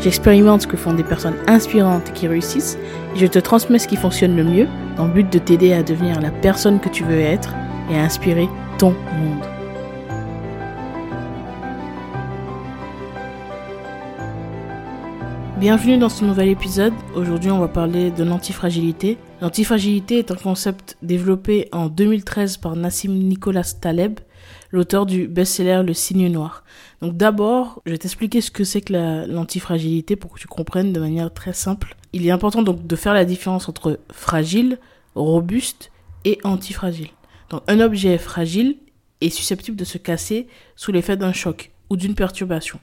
j'expérimente ce que font des personnes inspirantes qui réussissent et je te transmets ce qui fonctionne le mieux dans le but de t'aider à devenir la personne que tu veux être et à inspirer ton monde. Bienvenue dans ce nouvel épisode. Aujourd'hui, on va parler de l'antifragilité. L'antifragilité est un concept développé en 2013 par Nassim Nicolas Taleb, l'auteur du best-seller Le Signe Noir. Donc d'abord, je vais t'expliquer ce que c'est que l'antifragilité pour que tu comprennes de manière très simple. Il est important donc de faire la différence entre fragile, robuste et antifragile. Donc un objet fragile est susceptible de se casser sous l'effet d'un choc ou d'une perturbation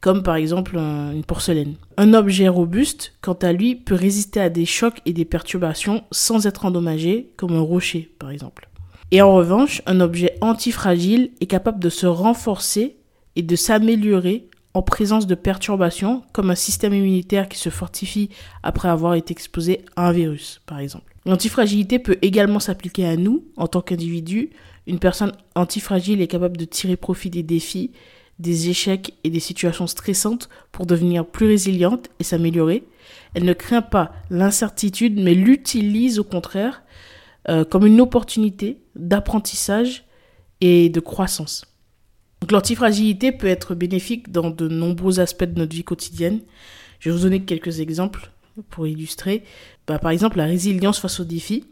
comme par exemple une porcelaine. Un objet robuste, quant à lui, peut résister à des chocs et des perturbations sans être endommagé, comme un rocher par exemple. Et en revanche, un objet antifragile est capable de se renforcer et de s'améliorer en présence de perturbations, comme un système immunitaire qui se fortifie après avoir été exposé à un virus, par exemple. L'antifragilité peut également s'appliquer à nous, en tant qu'individu. Une personne antifragile est capable de tirer profit des défis des échecs et des situations stressantes pour devenir plus résiliente et s'améliorer. Elle ne craint pas l'incertitude, mais l'utilise au contraire euh, comme une opportunité d'apprentissage et de croissance. l'antifragilité peut être bénéfique dans de nombreux aspects de notre vie quotidienne. Je vais vous donner quelques exemples pour illustrer. Bah, par exemple, la résilience face aux défis.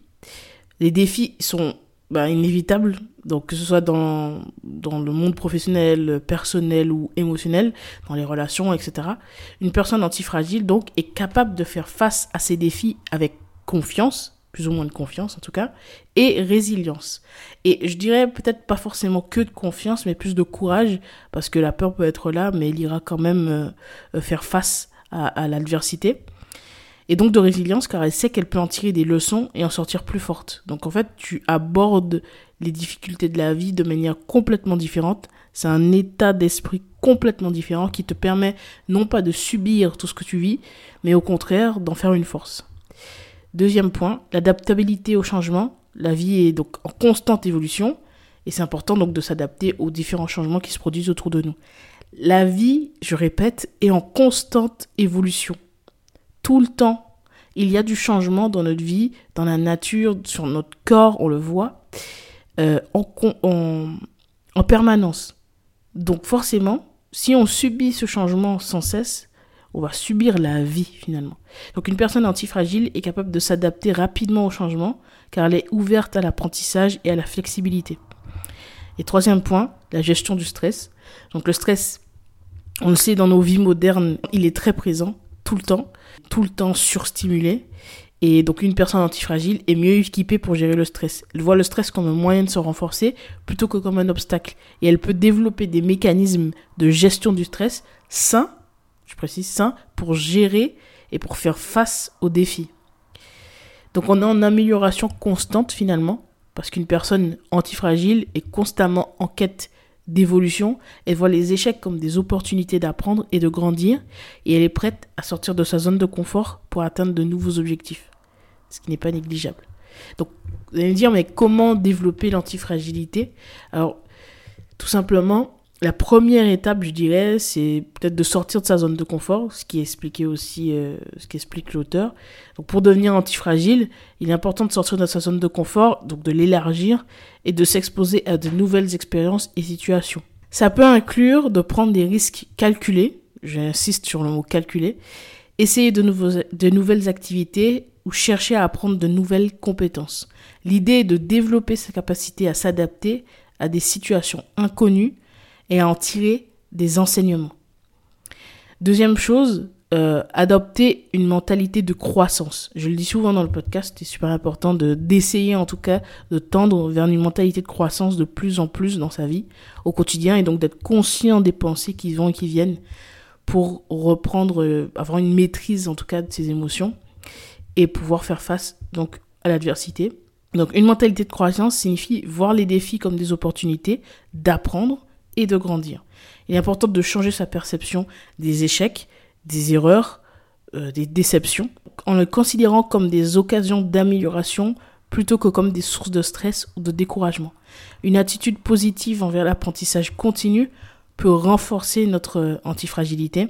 Les défis sont bah, inévitable, donc que ce soit dans, dans le monde professionnel, personnel ou émotionnel, dans les relations, etc. Une personne antifragile, donc, est capable de faire face à ces défis avec confiance, plus ou moins de confiance en tout cas, et résilience. Et je dirais peut-être pas forcément que de confiance, mais plus de courage, parce que la peur peut être là, mais elle ira quand même euh, faire face à l'adversité et donc de résilience car elle sait qu'elle peut en tirer des leçons et en sortir plus forte. Donc en fait, tu abordes les difficultés de la vie de manière complètement différente. C'est un état d'esprit complètement différent qui te permet non pas de subir tout ce que tu vis, mais au contraire d'en faire une force. Deuxième point, l'adaptabilité au changement. La vie est donc en constante évolution et c'est important donc de s'adapter aux différents changements qui se produisent autour de nous. La vie, je répète, est en constante évolution tout le temps. Il y a du changement dans notre vie, dans la nature, sur notre corps, on le voit, euh, en, en permanence. Donc forcément, si on subit ce changement sans cesse, on va subir la vie finalement. Donc une personne antifragile est capable de s'adapter rapidement au changement car elle est ouverte à l'apprentissage et à la flexibilité. Et troisième point, la gestion du stress. Donc le stress, on le sait dans nos vies modernes, il est très présent tout le temps, tout le temps surstimulée. Et donc une personne antifragile est mieux équipée pour gérer le stress. Elle voit le stress comme un moyen de se renforcer plutôt que comme un obstacle. Et elle peut développer des mécanismes de gestion du stress sains, je précise sains, pour gérer et pour faire face aux défis. Donc on est en amélioration constante finalement, parce qu'une personne antifragile est constamment en quête d'évolution, elle voit les échecs comme des opportunités d'apprendre et de grandir, et elle est prête à sortir de sa zone de confort pour atteindre de nouveaux objectifs, ce qui n'est pas négligeable. Donc, vous allez me dire, mais comment développer l'antifragilité? Alors, tout simplement, la première étape, je dirais, c'est peut-être de sortir de sa zone de confort, ce qui explique aussi, euh, ce qui explique l'auteur. Pour devenir antifragile, il est important de sortir de sa zone de confort, donc de l'élargir et de s'exposer à de nouvelles expériences et situations. Ça peut inclure de prendre des risques calculés, j'insiste sur le mot calculé, essayer de, de nouvelles activités ou chercher à apprendre de nouvelles compétences. L'idée est de développer sa capacité à s'adapter à des situations inconnues et à en tirer des enseignements. Deuxième chose, euh, adopter une mentalité de croissance. Je le dis souvent dans le podcast, c'est super important de d'essayer en tout cas de tendre vers une mentalité de croissance de plus en plus dans sa vie au quotidien et donc d'être conscient des pensées qui vont et qui viennent pour reprendre, euh, avoir une maîtrise en tout cas de ses émotions et pouvoir faire face donc à l'adversité. Donc une mentalité de croissance signifie voir les défis comme des opportunités d'apprendre et de grandir. Il est important de changer sa perception des échecs, des erreurs, euh, des déceptions, en les considérant comme des occasions d'amélioration plutôt que comme des sources de stress ou de découragement. Une attitude positive envers l'apprentissage continu peut renforcer notre euh, antifragilité.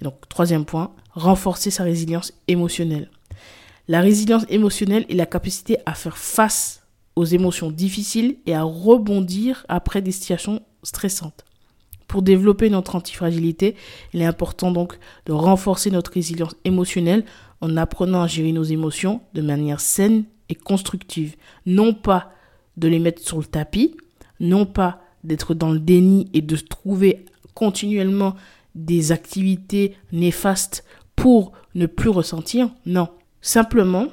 Donc, troisième point, renforcer sa résilience émotionnelle. La résilience émotionnelle est la capacité à faire face aux émotions difficiles et à rebondir après des situations stressantes. Pour développer notre antifragilité, il est important donc de renforcer notre résilience émotionnelle en apprenant à gérer nos émotions de manière saine et constructive. Non pas de les mettre sur le tapis, non pas d'être dans le déni et de trouver continuellement des activités néfastes pour ne plus ressentir. Non, simplement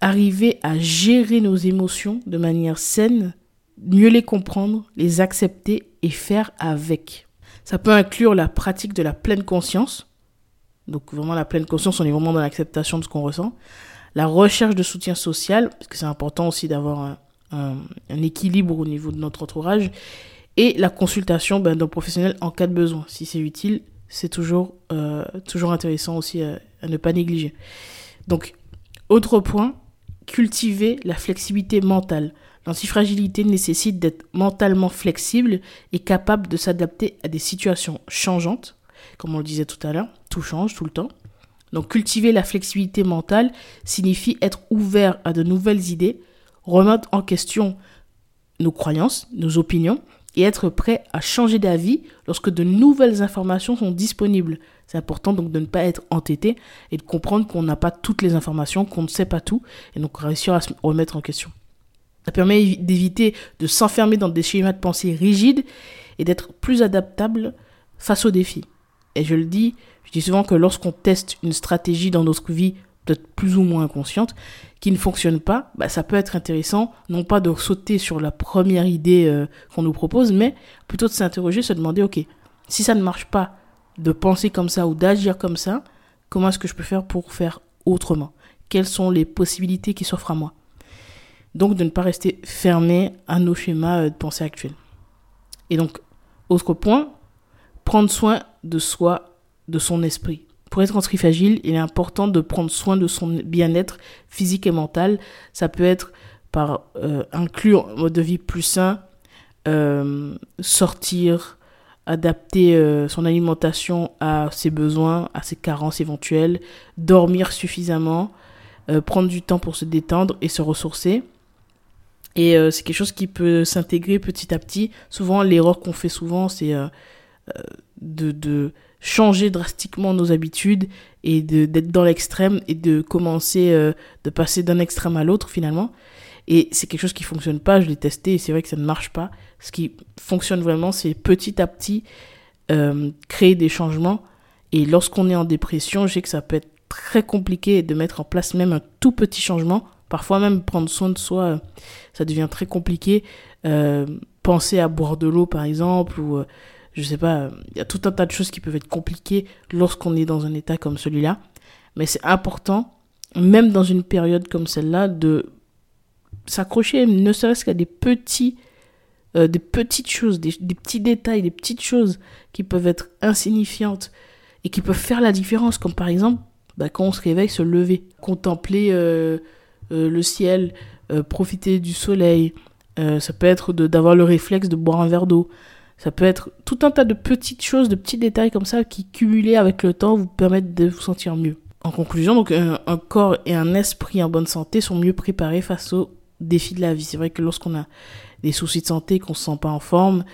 arriver à gérer nos émotions de manière saine, mieux les comprendre, les accepter et faire avec. Ça peut inclure la pratique de la pleine conscience. Donc vraiment la pleine conscience, on est vraiment dans l'acceptation de ce qu'on ressent. La recherche de soutien social, parce que c'est important aussi d'avoir un, équilibre au niveau de notre entourage. Et la consultation ben, d'un professionnel en cas de besoin. Si c'est utile, c'est toujours, euh, toujours intéressant aussi à, à ne pas négliger. Donc, autre point, cultiver la flexibilité mentale. L'antifragilité nécessite d'être mentalement flexible et capable de s'adapter à des situations changeantes, comme on le disait tout à l'heure, tout change tout le temps. Donc cultiver la flexibilité mentale signifie être ouvert à de nouvelles idées, remettre en question nos croyances, nos opinions, et être prêt à changer d'avis lorsque de nouvelles informations sont disponibles. C'est important donc de ne pas être entêté et de comprendre qu'on n'a pas toutes les informations, qu'on ne sait pas tout, et donc réussir à se remettre en question. Ça permet d'éviter de s'enfermer dans des schémas de pensée rigides et d'être plus adaptable face aux défis. Et je le dis, je dis souvent que lorsqu'on teste une stratégie dans notre vie, peut-être plus ou moins inconsciente, qui ne fonctionne pas, bah, ça peut être intéressant, non pas de sauter sur la première idée euh, qu'on nous propose, mais plutôt de s'interroger, se demander, ok, si ça ne marche pas de penser comme ça ou d'agir comme ça, comment est-ce que je peux faire pour faire autrement? Quelles sont les possibilités qui s'offrent à moi? Donc de ne pas rester fermé à nos schémas euh, de pensée actuels. Et donc, autre point, prendre soin de soi, de son esprit. Pour être antifragile, il est important de prendre soin de son bien-être physique et mental. Ça peut être par euh, inclure un mode de vie plus sain, euh, sortir, adapter son alimentation à ses besoins, à ses carences éventuelles, dormir suffisamment, prendre du temps pour se détendre et se ressourcer. Et c'est quelque chose qui peut s'intégrer petit à petit. Souvent, l'erreur qu'on fait souvent, c'est de, de changer drastiquement nos habitudes et d'être dans l'extrême et de commencer euh, de passer d'un extrême à l'autre finalement. Et c'est quelque chose qui fonctionne pas, je l'ai testé et c'est vrai que ça ne marche pas. Ce qui fonctionne vraiment, c'est petit à petit euh, créer des changements. Et lorsqu'on est en dépression, je sais que ça peut être très compliqué de mettre en place même un tout petit changement. Parfois même prendre soin de soi, euh, ça devient très compliqué. Euh, penser à boire de l'eau par exemple ou je sais pas, il y a tout un tas de choses qui peuvent être compliquées lorsqu'on est dans un état comme celui-là. Mais c'est important, même dans une période comme celle-là, de s'accrocher, ne serait-ce qu'à des petits, euh, des petites choses, des, petits détails, des petites choses qui peuvent être insignifiantes et qui peuvent faire la différence, comme par exemple bah, quand on se réveille, se lever, contempler euh, euh, le ciel, profiter du soleil. ça peut être d'avoir le réflexe de boire un verre d'eau. Ça peut être tout un tas de petites choses, de petits détails comme ça qui, cumulés avec le temps, vous permettent de vous sentir mieux. En conclusion, donc un, corps et un esprit en bonne santé sont mieux préparés face aux défis de la vie. C'est vrai que lorsqu'on a des soucis de santé, qu'on se sent pas en forme,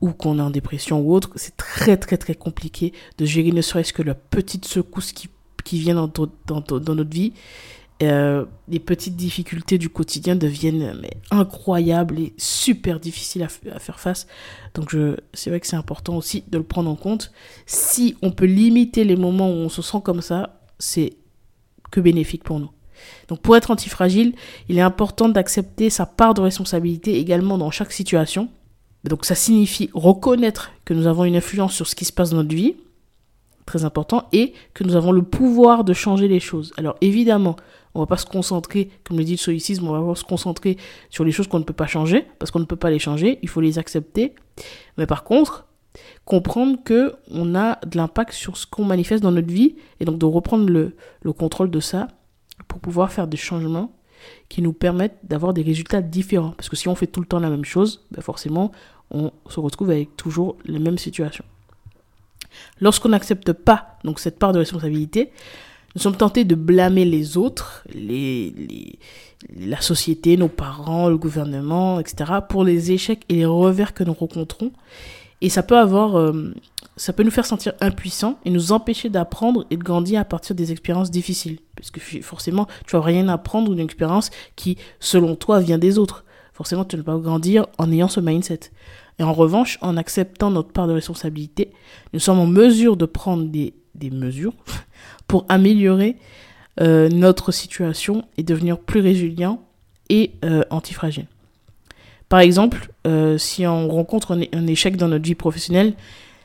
ou qu'on est en dépression ou autre, c'est très très très compliqué de gérer ne serait-ce que la petite secousse qui, qui vient dans, dans, dans notre vie euh, les petites difficultés du quotidien deviennent incroyables et super difficiles à, faire face. Donc c'est vrai que c'est important aussi de le prendre en compte. Si on peut limiter les moments où on se sent comme ça, c'est que bénéfique pour nous. Donc pour être antifragile, il est important d'accepter sa part de responsabilité également dans chaque situation. Donc ça signifie reconnaître que nous avons une influence sur ce qui se passe dans notre vie, très important, et que nous avons le pouvoir de changer les choses. Alors évidemment, On va pas se concentrer, comme le dit le stoïcisme, on va pas se concentrer sur les choses qu'on ne peut pas changer, parce qu'on ne peut pas les changer, il faut les accepter. Mais par contre, comprendre que on a de l'impact sur ce qu'on manifeste dans notre vie, et donc de reprendre le, le contrôle de ça pour pouvoir faire des changements qui nous permettent d'avoir des résultats différents. Parce que si on fait tout le temps la même chose, ben forcément, on se retrouve avec toujours les mêmes situations. Lorsqu'on n'accepte pas donc cette part de responsabilité, nous sommes tentés de blâmer les autres, la société, nos parents, le gouvernement, etc., pour les échecs et les revers que nous rencontrons. Et ça peut avoir, euh, ça peut nous faire sentir impuissants et nous empêcher d'apprendre et de grandir à partir des expériences difficiles. Parce que forcément, tu vas rien apprendre d'une expérience qui, selon toi, vient des autres. Forcément, tu ne vas pas grandir en ayant ce mindset. Et en revanche, en acceptant notre part de responsabilité, nous sommes en mesure de prendre des, des mesures pour améliorer euh, notre situation et devenir plus résilient et euh, antifragile. Par exemple, euh, si on rencontre un, échec dans notre vie professionnelle,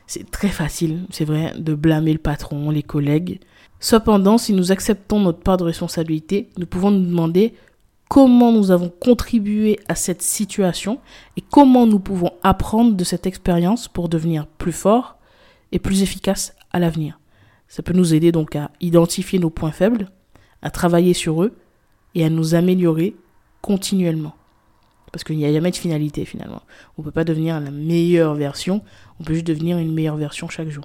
c'est très facile, c'est vrai, de blâmer le patron, les collègues. Cependant, si nous acceptons notre part de responsabilité, nous pouvons nous demander comment nous avons contribué à cette situation et comment nous pouvons apprendre de cette expérience pour devenir plus fort et plus efficace à l'avenir. Ça peut nous aider donc à identifier nos points faibles, à travailler sur eux et à nous améliorer continuellement. Parce qu'il n'y a jamais de finalité finalement. On ne peut pas devenir la meilleure version, on peut juste devenir une meilleure version chaque jour.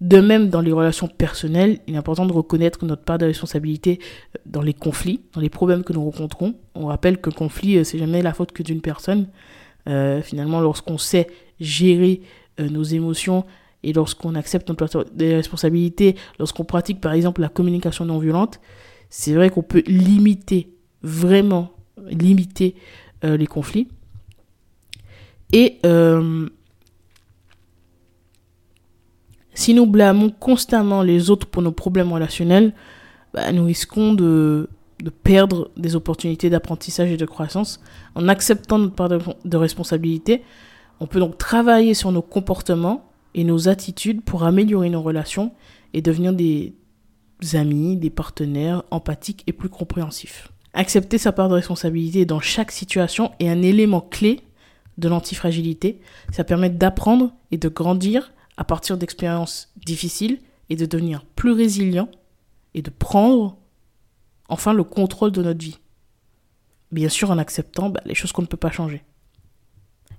De même, dans les relations personnelles, il est important de reconnaître notre part de responsabilité euh, dans les conflits, dans les problèmes que nous rencontrons. On rappelle que le conflit, euh, c'est jamais la faute que d'une personne. Euh, finalement, lorsqu'on sait gérer nos émotions et lorsqu'on accepte notre part de responsabilité, lorsqu'on pratique par exemple la communication non violente, c'est vrai qu'on peut limiter, vraiment limiter euh, les conflits. Et euh, si nous blâmons constamment les autres pour nos problèmes relationnels, bah, nous risquons de, de, perdre des opportunités d'apprentissage et de croissance. En acceptant notre part de, responsabilité, on peut donc travailler sur nos comportements et nos attitudes pour améliorer nos relations et devenir des amis, des partenaires empathiques et plus compréhensifs. Accepter sa part de responsabilité dans chaque situation est un élément clé de l'antifragilité. Ça permet d'apprendre et de grandir à partir d'expériences difficiles et de devenir plus résilient et de prendre enfin le contrôle de notre vie. Bien sûr en acceptant bah, les choses qu'on ne peut pas changer.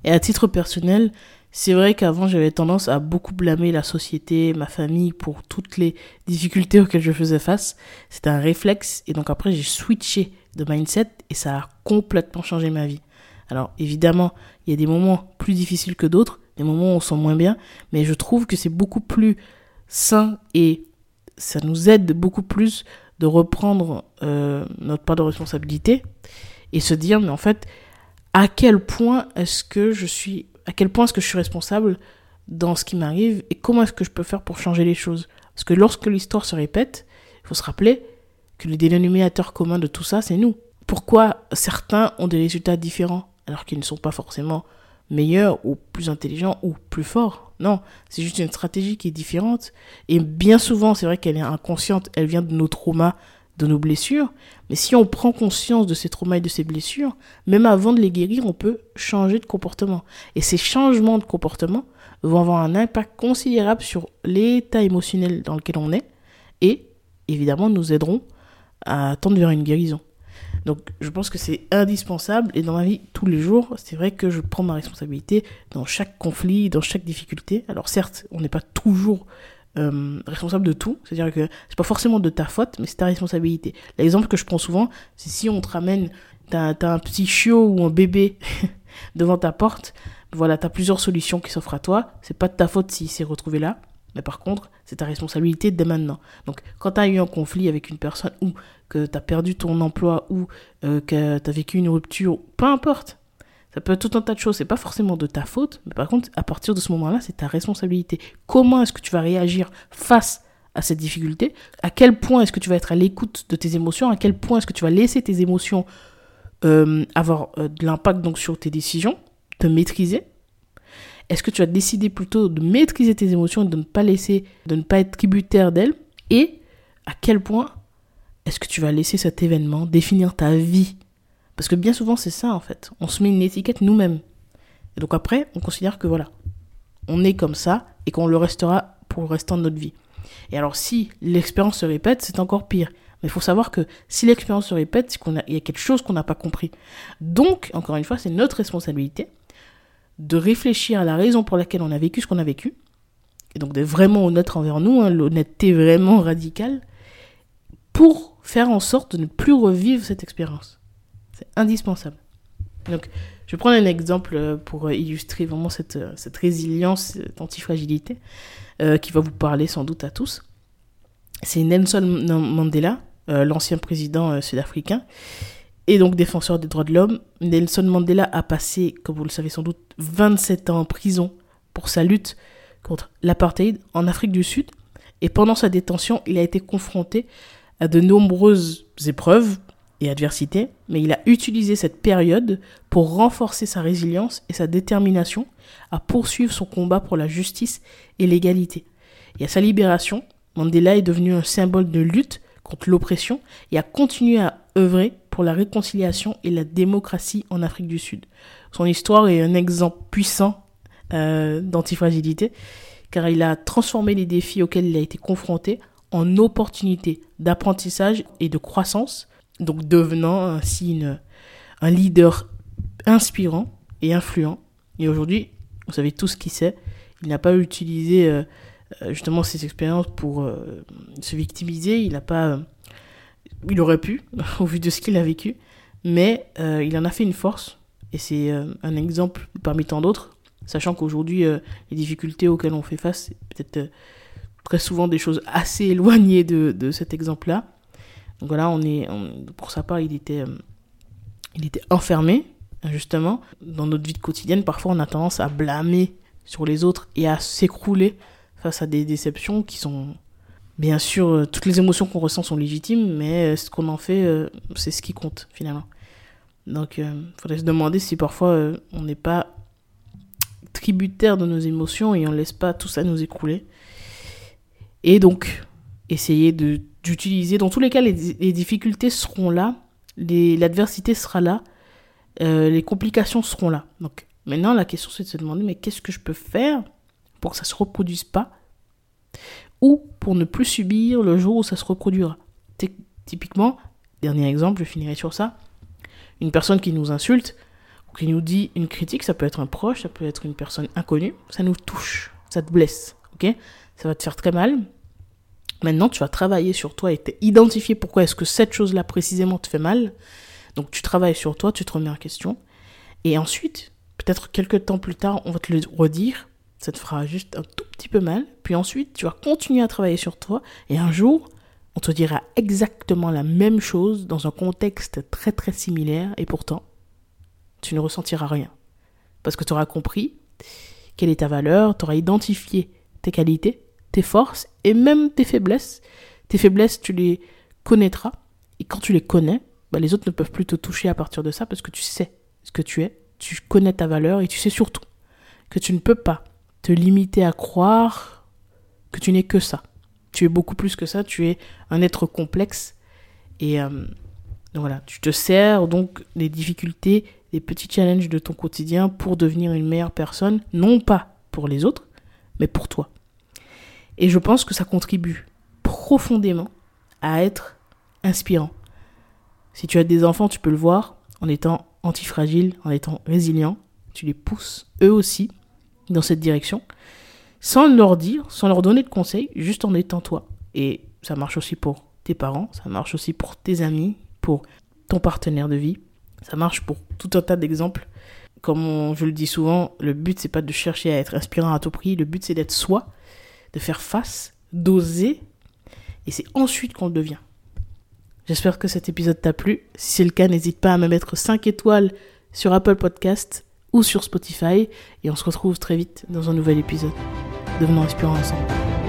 Et à titre personnel, c'est vrai qu'avant, j'avais tendance à beaucoup blâmer la société, ma famille pour toutes les difficultés auxquelles je faisais face. C'était un réflexe. Et donc après, j'ai switché de mindset et ça a complètement changé ma vie. Alors évidemment, il y a des moments plus difficiles que d'autres, des moments où on sent moins bien, mais je trouve que c'est beaucoup plus sain et ça nous aide beaucoup plus de reprendre euh, notre part de responsabilité et se dire, mais en fait, à quel point est-ce que je suis à quel point est-ce que je suis responsable dans ce qui m'arrive et comment est-ce que je peux faire pour changer les choses? Parce que lorsque l'histoire se répète, il faut se rappeler que le dénominateur commun de tout ça, c'est nous. Pourquoi certains ont des résultats différents alors qu'ils ne sont pas forcément meilleurs ou plus intelligents ou plus forts? Non, c'est juste une stratégie qui est différente. Et bien souvent, c'est vrai qu'elle est inconsciente, elle vient de nos traumas, de nos blessures. Mais si on prend conscience de ces traumas et de ces blessures, même avant de les guérir, on peut changer de comportement. Et ces changements de comportement vont avoir un impact considérable sur l'état émotionnel dans lequel on est et évidemment nous aideront à tendre vers une guérison. Donc je pense que c'est indispensable et dans ma vie tous les jours, c'est vrai que je prends ma responsabilité dans chaque conflit, dans chaque difficulté. Alors certes, on n'est pas toujours euh, responsable de tout. C'est-à-dire que c'est pas forcément de ta faute, mais c'est ta responsabilité. L'exemple que je prends souvent, c'est si on te ramène, t'as as un petit chiot ou un bébé devant ta porte, voilà, t'as plusieurs solutions qui s'offrent à toi. C'est pas de ta faute s'il s'est retrouvé là, mais par contre, c'est ta responsabilité dès maintenant. Donc, quand tu as eu un conflit avec une personne ou que tu as perdu ton emploi ou euh, que tu as vécu une rupture, peu importe, ça peut être tout un tas de choses. C'est pas forcément de ta faute, mais par contre, à partir de ce moment-là, c'est ta responsabilité. Comment est-ce que tu vas réagir face à cette difficulté? À quel point est-ce que tu vas être à l'écoute de tes émotions? À quel point est-ce que tu vas laisser tes émotions euh, avoir euh, de l'impact donc sur tes décisions, te maîtriser? Est-ce que tu vas décider plutôt de maîtriser tes émotions et de ne pas laisser, de ne pas être tributaire d'elles? Et à quel point est-ce que tu vas laisser cet événement définir ta vie? Parce que bien souvent, c'est ça, en fait. On se met une étiquette nous-mêmes. Et donc après, on considère que voilà, on est comme ça et qu'on le restera pour le restant de notre vie. Et alors, si l'expérience se répète, c'est encore pire. Mais il faut savoir que si l'expérience se répète, c'est qu'il y a quelque chose qu'on n'a pas compris. Donc, encore une fois, c'est notre responsabilité de réfléchir à la raison pour laquelle on a vécu ce qu'on a vécu. Et donc d'être vraiment honnête envers nous, hein, l'honnêteté vraiment radicale, pour faire en sorte de ne plus revivre cette expérience. C'est indispensable. Donc, je vais prendre un exemple euh, pour illustrer vraiment cette, euh, cette résilience, cette antifragilité, euh, qui va vous parler sans doute à tous. C'est Nelson Mandela, l'ancien président sud-africain, et donc défenseur des droits de l'homme. Nelson Mandela a passé, comme vous le savez sans doute, 27 ans en prison pour sa lutte contre l'apartheid en Afrique du Sud. Et pendant sa détention, il a été confronté à de nombreuses épreuves et adversités, mais il a utilisé cette période pour renforcer sa résilience et sa détermination à poursuivre son combat pour la justice et l'égalité. Et à sa libération, Mandela est devenu un symbole de lutte contre l'oppression et a continué à œuvrer pour la réconciliation et la démocratie en Afrique du Sud. Son histoire est un exemple puissant euh, d'antifragilité, car il a transformé les défis auxquels il a été confronté en opportunités d'apprentissage et de croissance, donc devenant ainsi un leader inspirant et influent. Et aujourd'hui, vous savez tout ce qu'il sait. Il n'a pas utilisé euh, euh, justement ses expériences pour se victimiser. Il n'a pas, il aurait pu, au vu de ce qu'il a vécu, mais il en a fait une force. Et c'est un exemple parmi tant d'autres Sachant qu'aujourd'hui, euh, les difficultés auxquelles on fait face, c'est peut-être euh, très souvent des choses assez éloignées de, de cet exemple-là. Donc voilà, on est, pour sa part, il était, euh, il était enfermé, justement. Dans notre vie quotidienne, parfois, on a tendance à blâmer sur les autres et à s'écrouler face à des déceptions qui sont... Bien sûr, toutes les émotions qu'on ressent sont légitimes, mais ce qu'on en fait, c'est ce qui compte, finalement. Donc, il faudrait se demander si parfois on n'est pas tributaire de nos émotions et on ne laisse pas tout ça nous écrouler. Et donc, essayer d'utiliser, dans tous les cas, les, difficultés seront là, l'adversité sera là, euh, les complications seront là. Donc, maintenant, la question, c'est de se demander, mais qu'est-ce que je peux faire pour que ça ne se reproduise pas ou pour ne plus subir le jour où ça se reproduira? Typiquement, dernier exemple, je finirai sur ça, une personne qui nous insulte, qui nous dit une critique, ça peut être un proche, ça peut être une personne inconnue, ça nous touche, ça te blesse, Ça va te faire très mal. Maintenant, tu vas travailler sur toi et identifier pourquoi est-ce que cette chose-là précisément te fait mal. Donc, tu travailles sur toi, tu te remets en question. Et ensuite, peut-être quelques temps plus tard, on va te le redire. Ça te fera juste un tout petit peu mal. Puis ensuite, tu vas continuer à travailler sur toi. Et un jour, on te dira exactement la même chose dans un contexte très très similaire. Et pourtant, tu ne ressentiras rien. Parce que tu auras compris quelle est ta valeur, tu auras identifié tes qualités, tes forces et même tes faiblesses. Tes faiblesses, tu les connaîtras. Et quand tu les connais, bah, les autres ne peuvent plus te toucher à partir de ça parce que tu sais ce que tu es, tu connais ta valeur et tu sais surtout que tu ne peux pas te limiter à croire que tu n'es que ça. Tu es beaucoup plus que ça, tu es un être complexe et euh, voilà, tu te sers donc des difficultés des petits challenges de ton quotidien pour devenir une meilleure personne, non pas pour les autres, mais pour toi. Et je pense que ça contribue profondément à être inspirant. Si tu as des enfants, tu peux le voir en étant antifragile, en étant résilient, tu les pousses eux aussi dans cette direction, sans leur dire, sans leur donner de conseils, juste en étant toi. Et ça marche aussi pour tes parents, ça marche aussi pour tes amis, pour ton partenaire de vie, ça marche pour tout un tas d'exemples. Comme je le dis souvent, le but c'est pas de chercher à être inspirant à tout prix, le but c'est d'être soi, de faire face, d'oser, et c'est ensuite qu'on le devient. J'espère que cet épisode t'a plu. Si c'est le cas, n'hésite pas à me mettre 5 étoiles sur Apple Podcast ou sur Spotify, et on se retrouve très vite dans un nouvel épisode. Devenons inspirants ensemble.